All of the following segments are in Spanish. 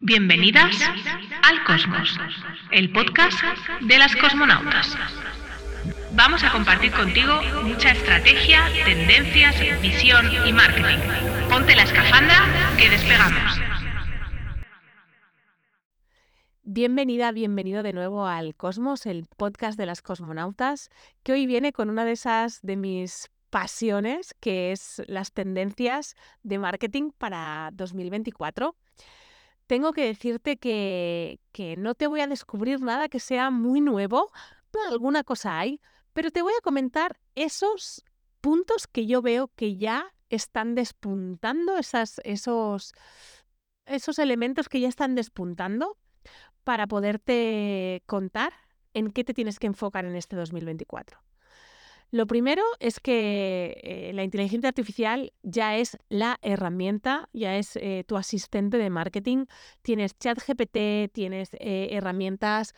Bienvenidas al Cosmos, el podcast de las cosmonautas. Vamos a compartir contigo mucha estrategia, tendencias, visión y marketing. Ponte la escafandra que despegamos. Bienvenida, bienvenido de nuevo al Cosmos, el podcast de las cosmonautas, que hoy viene con una de esas de mis pasiones, que es las tendencias de marketing para 2024. Tengo que decirte que, que no te voy a descubrir nada que sea muy nuevo, pero alguna cosa hay, pero te voy a comentar esos puntos que yo veo que ya están despuntando, esas, esos, esos elementos que ya están despuntando para poderte contar en qué te tienes que enfocar en este 2024. Lo primero es que eh, la inteligencia artificial ya es la herramienta, ya es eh, tu asistente de marketing. Tienes ChatGPT, tienes eh, herramientas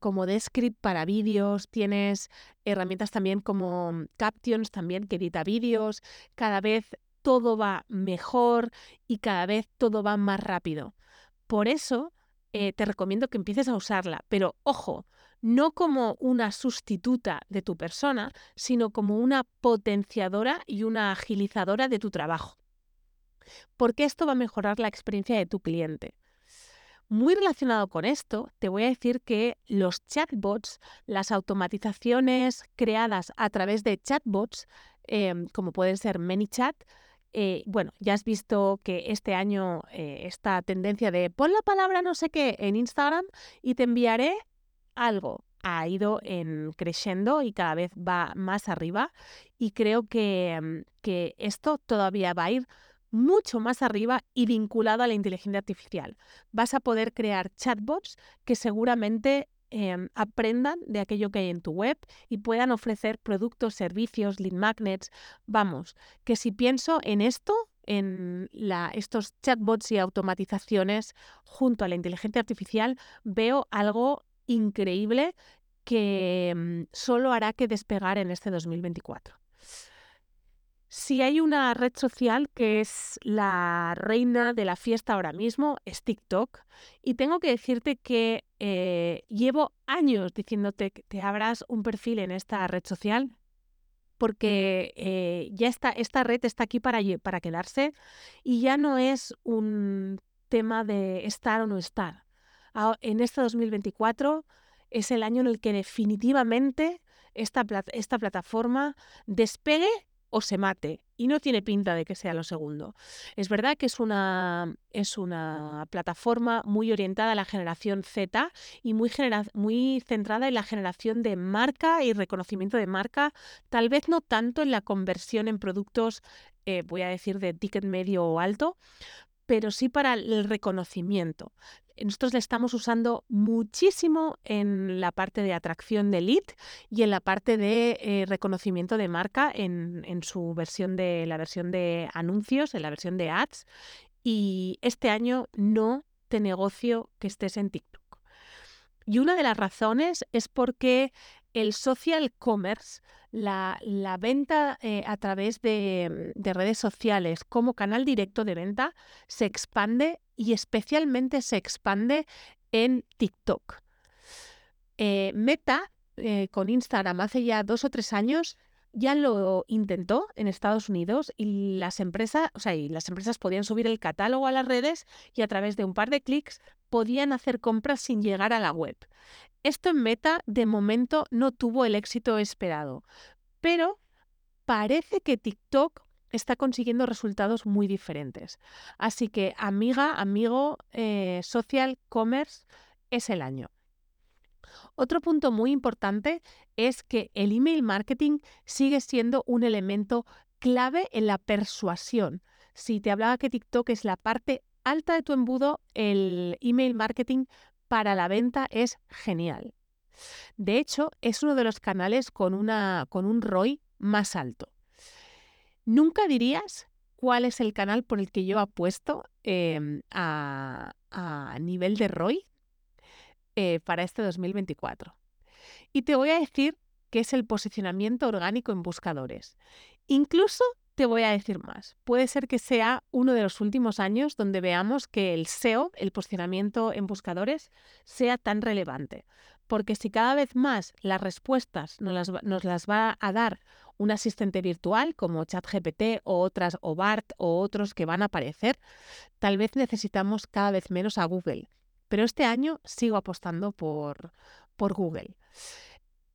como Descript para vídeos, tienes herramientas también como Captions también que edita vídeos. Cada vez todo va mejor y cada vez todo va más rápido. Por eso te recomiendo que empieces a usarla. Pero ojo, no como una sustituta de tu persona, sino como una potenciadora y una agilizadora de tu trabajo. Porque esto va a mejorar la experiencia de tu cliente. Muy relacionado con esto, te voy a decir que los chatbots, las automatizaciones creadas a través de chatbots, em, como pueden ser ManyChat, eh, bueno, ya has visto que este año eh, esta tendencia de pon la palabra no sé qué en Instagram y te enviaré algo ha ido en creciendo y cada vez va más arriba y creo que, mm, que esto todavía va a ir mucho más arriba y vinculado a la inteligencia artificial. Vas a poder crear chatbots que seguramente em, aprendan de aquello que hay en tu web y puedan ofrecer productos, servicios, lead magnets. Vamos, que si pienso en esto, en la, estos chatbots y automatizaciones junto a la inteligencia artificial, veo algo increíble que mm, solo hará que despegar en este 2024. Si hay una red social que es la reina de la fiesta ahora mismo, es TikTok. Y tengo que decirte que eh, llevo años diciéndote que te abras un perfil en esta red social porque eh, ya está, esta red está aquí para, para quedarse y ya no es un tema de estar o no estar en este 2024 es el año en el que definitivamente esta, esta plataforma despegue o se mate. Y no tiene pinta de que sea lo segundo. Es verdad que es una, es una plataforma muy orientada a la generación Z y muy, centrada en la generación de marca y reconocimiento de marca, tal vez no tanto en la conversión en productos, eh, voy a decir, de ticket medio o alto, pero sí para el reconocimiento. Nosotros le estamos usando muchísimo en la parte de atracción de lead y en la parte de eh, reconocimiento de marca en, en, su versión de la versión de anuncios, en la versión de ads. Y este año no te negocio que estés en TikTok. Y una de las razones es porque el social commerce, la, venta eh, a través de, redes sociales como canal directo de venta, se expande y especialmente se expande en TikTok. Eh, Meta, eh, con Instagram hace ya dos o tres años, ya lo intentó en Estados Unidos y las empresas, o sea, las empresas podían subir el catálogo a las redes y a través de un par de clics podían hacer compras sin llegar a la web. Esto en Meta de momento no tuvo el éxito esperado, pero parece que TikTok está consiguiendo resultados muy diferentes. Así que amiga, amigo, eh, social commerce es el año. Otro punto muy importante es que el email marketing sigue siendo un elemento clave en la persuasión. Si te hablaba que TikTok es la parte alta de tu embudo, el email marketing para la venta es genial. De hecho, es uno de los canales con, una, con un ROI más alto. Nunca dirías cuál es el canal por el que yo apuesto em, a, nivel de ROI eh, para este 2024. Y te voy a decir que es el posicionamiento orgánico en buscadores. Incluso te voy a decir más. Puede ser que sea uno de los últimos años donde veamos que el SEO, el posicionamiento en buscadores, sea tan relevante. Porque si cada vez más las respuestas nos las, nos las va a dar un asistente virtual como ChatGPT o otras o BART o otros que van a aparecer, tal vez necesitamos cada vez menos a Google. Pero este año sigo apostando por, por Google.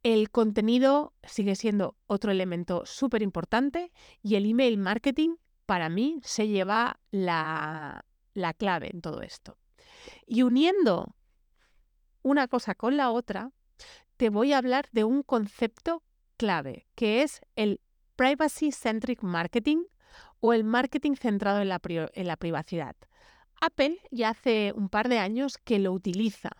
El contenido sigue siendo otro elemento súper importante y el email marketing para mí se lleva la, la clave en todo esto. Y uniendo una cosa con la otra, te voy a hablar de un concepto clave, que es el Privacy Centric Marketing o el marketing centrado en la, en la privacidad. Apple ya hace un par de años que lo utiliza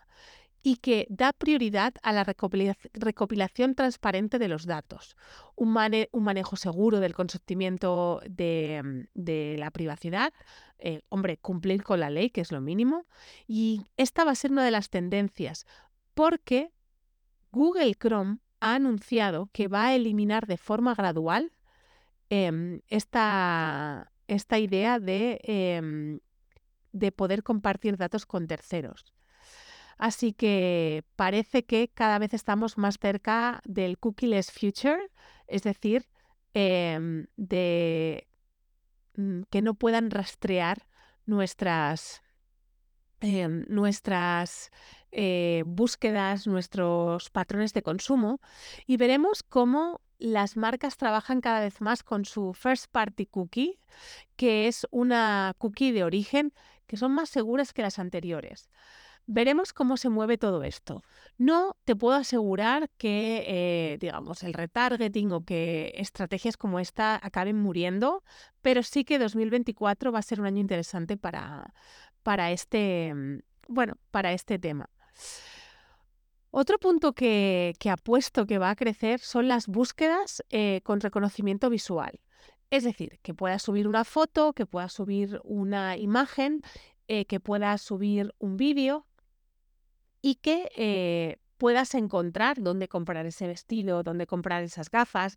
y que da prioridad a la recopilación transparente de los datos, un, manejo seguro del consentimiento de, mm, la privacidad, eh, hombre, cumplir con la ley, que es lo mínimo, y esta va a ser una de las tendencias, porque Google Chrome ha anunciado que va a eliminar de forma gradual em, esta, idea de, em, de poder compartir datos con terceros. Así que parece que cada vez estamos más cerca del cookieless future, es decir, em, de mm, que no puedan rastrear nuestras, em, nuestras eh, búsquedas, nuestros patrones de consumo y veremos cómo las marcas trabajan cada vez más con su first party cookie, que es una cookie de origen que son más seguras que las anteriores. Veremos cómo se mueve todo esto. No te puedo asegurar que, eh, digamos, el retargeting o que estrategias como esta acaben muriendo, pero sí que 2024 va a ser un año interesante para, para este, mm, bueno, para este tema. Otro punto que, apuesto que va a crecer son las búsquedas eh, con reconocimiento visual. Es decir, que puedas subir una foto, que puedas subir una imagen, eh, que puedas subir un vídeo y que eh, puedas encontrar dónde comprar ese vestido, dónde comprar esas gafas,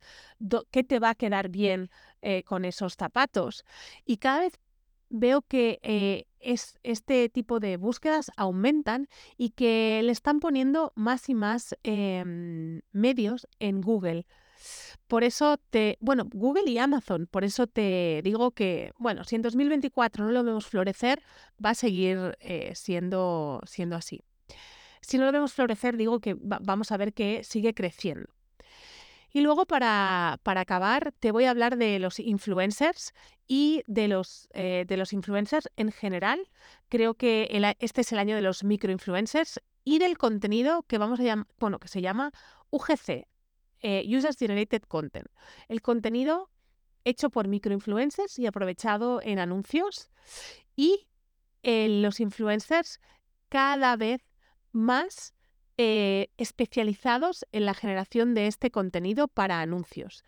qué te va a quedar bien eh, con esos zapatos. Y cada vez veo que es, este tipo de búsquedas aumentan y que le están poniendo más y más em, medios en Google. Por eso te, bueno, Google y Amazon, por eso te digo que, bueno, si en 2024 no lo vemos florecer, va a seguir siendo, siendo así. Si no lo vemos florecer, digo que vamos a ver que sigue creciendo. Y luego para, acabar, te voy a hablar de los influencers y de los, eh, de los influencers en general. Creo que este es el año de los microinfluencers y del contenido que vamos a llamar, bueno, que se llama UGC, eh, Users Generated Content. El contenido hecho por microinfluencers y aprovechado en anuncios. Y eh, los influencers cada vez más eh, especializados en la generación de este contenido para anuncios.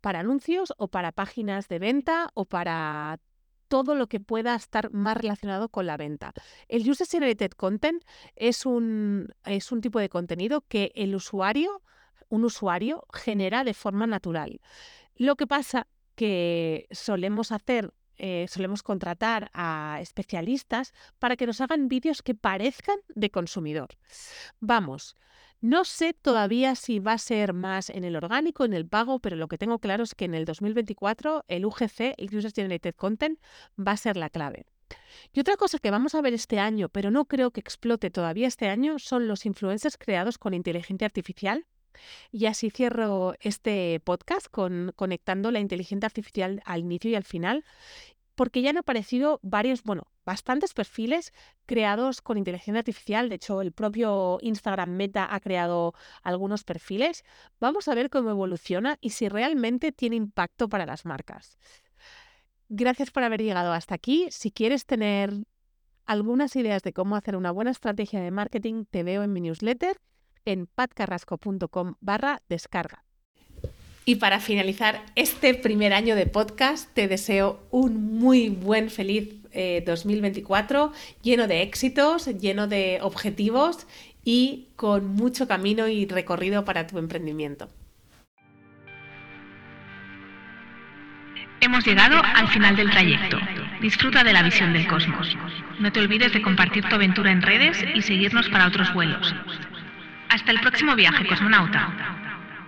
Para anuncios o para páginas de venta o para todo lo que pueda estar más relacionado con la venta. El User Generated Content es un, es un tipo de contenido que el usuario, un usuario, genera de forma natural. Lo que pasa que solemos hacer eh, solemos contratar a especialistas para que nos hagan vídeos que parezcan de consumidor. Vamos, no sé todavía si va a ser más en el orgánico, en el pago, pero lo que tengo claro es que en el 2024 el UGC, el User Generated Content, va a ser la clave. Y otra cosa que vamos a ver este año, pero no creo que explote todavía este año, son los influencers creados con inteligencia artificial. Y así cierro este podcast con, conectando la inteligencia artificial al inicio y al final porque ya han aparecido varios, bueno, bastantes perfiles creados con inteligencia artificial. De hecho, el propio Instagram Meta ha creado algunos perfiles. Vamos a ver cómo evoluciona y si realmente tiene impacto para las marcas. Gracias por haber llegado hasta aquí. Si quieres tener algunas ideas de cómo hacer una buena estrategia de marketing, te veo en mi newsletter en patcarrasco.com barra descarga. Y para finalizar este primer año de podcast, te deseo un muy buen, feliz 2024, eh, lleno de éxitos, lleno de objetivos y con mucho camino y recorrido para tu emprendimiento. Hemos llegado al final del trayecto. Disfruta de la visión del cosmos. No te olvides de compartir tu aventura en redes y seguirnos para otros vuelos. Hasta el próximo viaje, cosmonauta.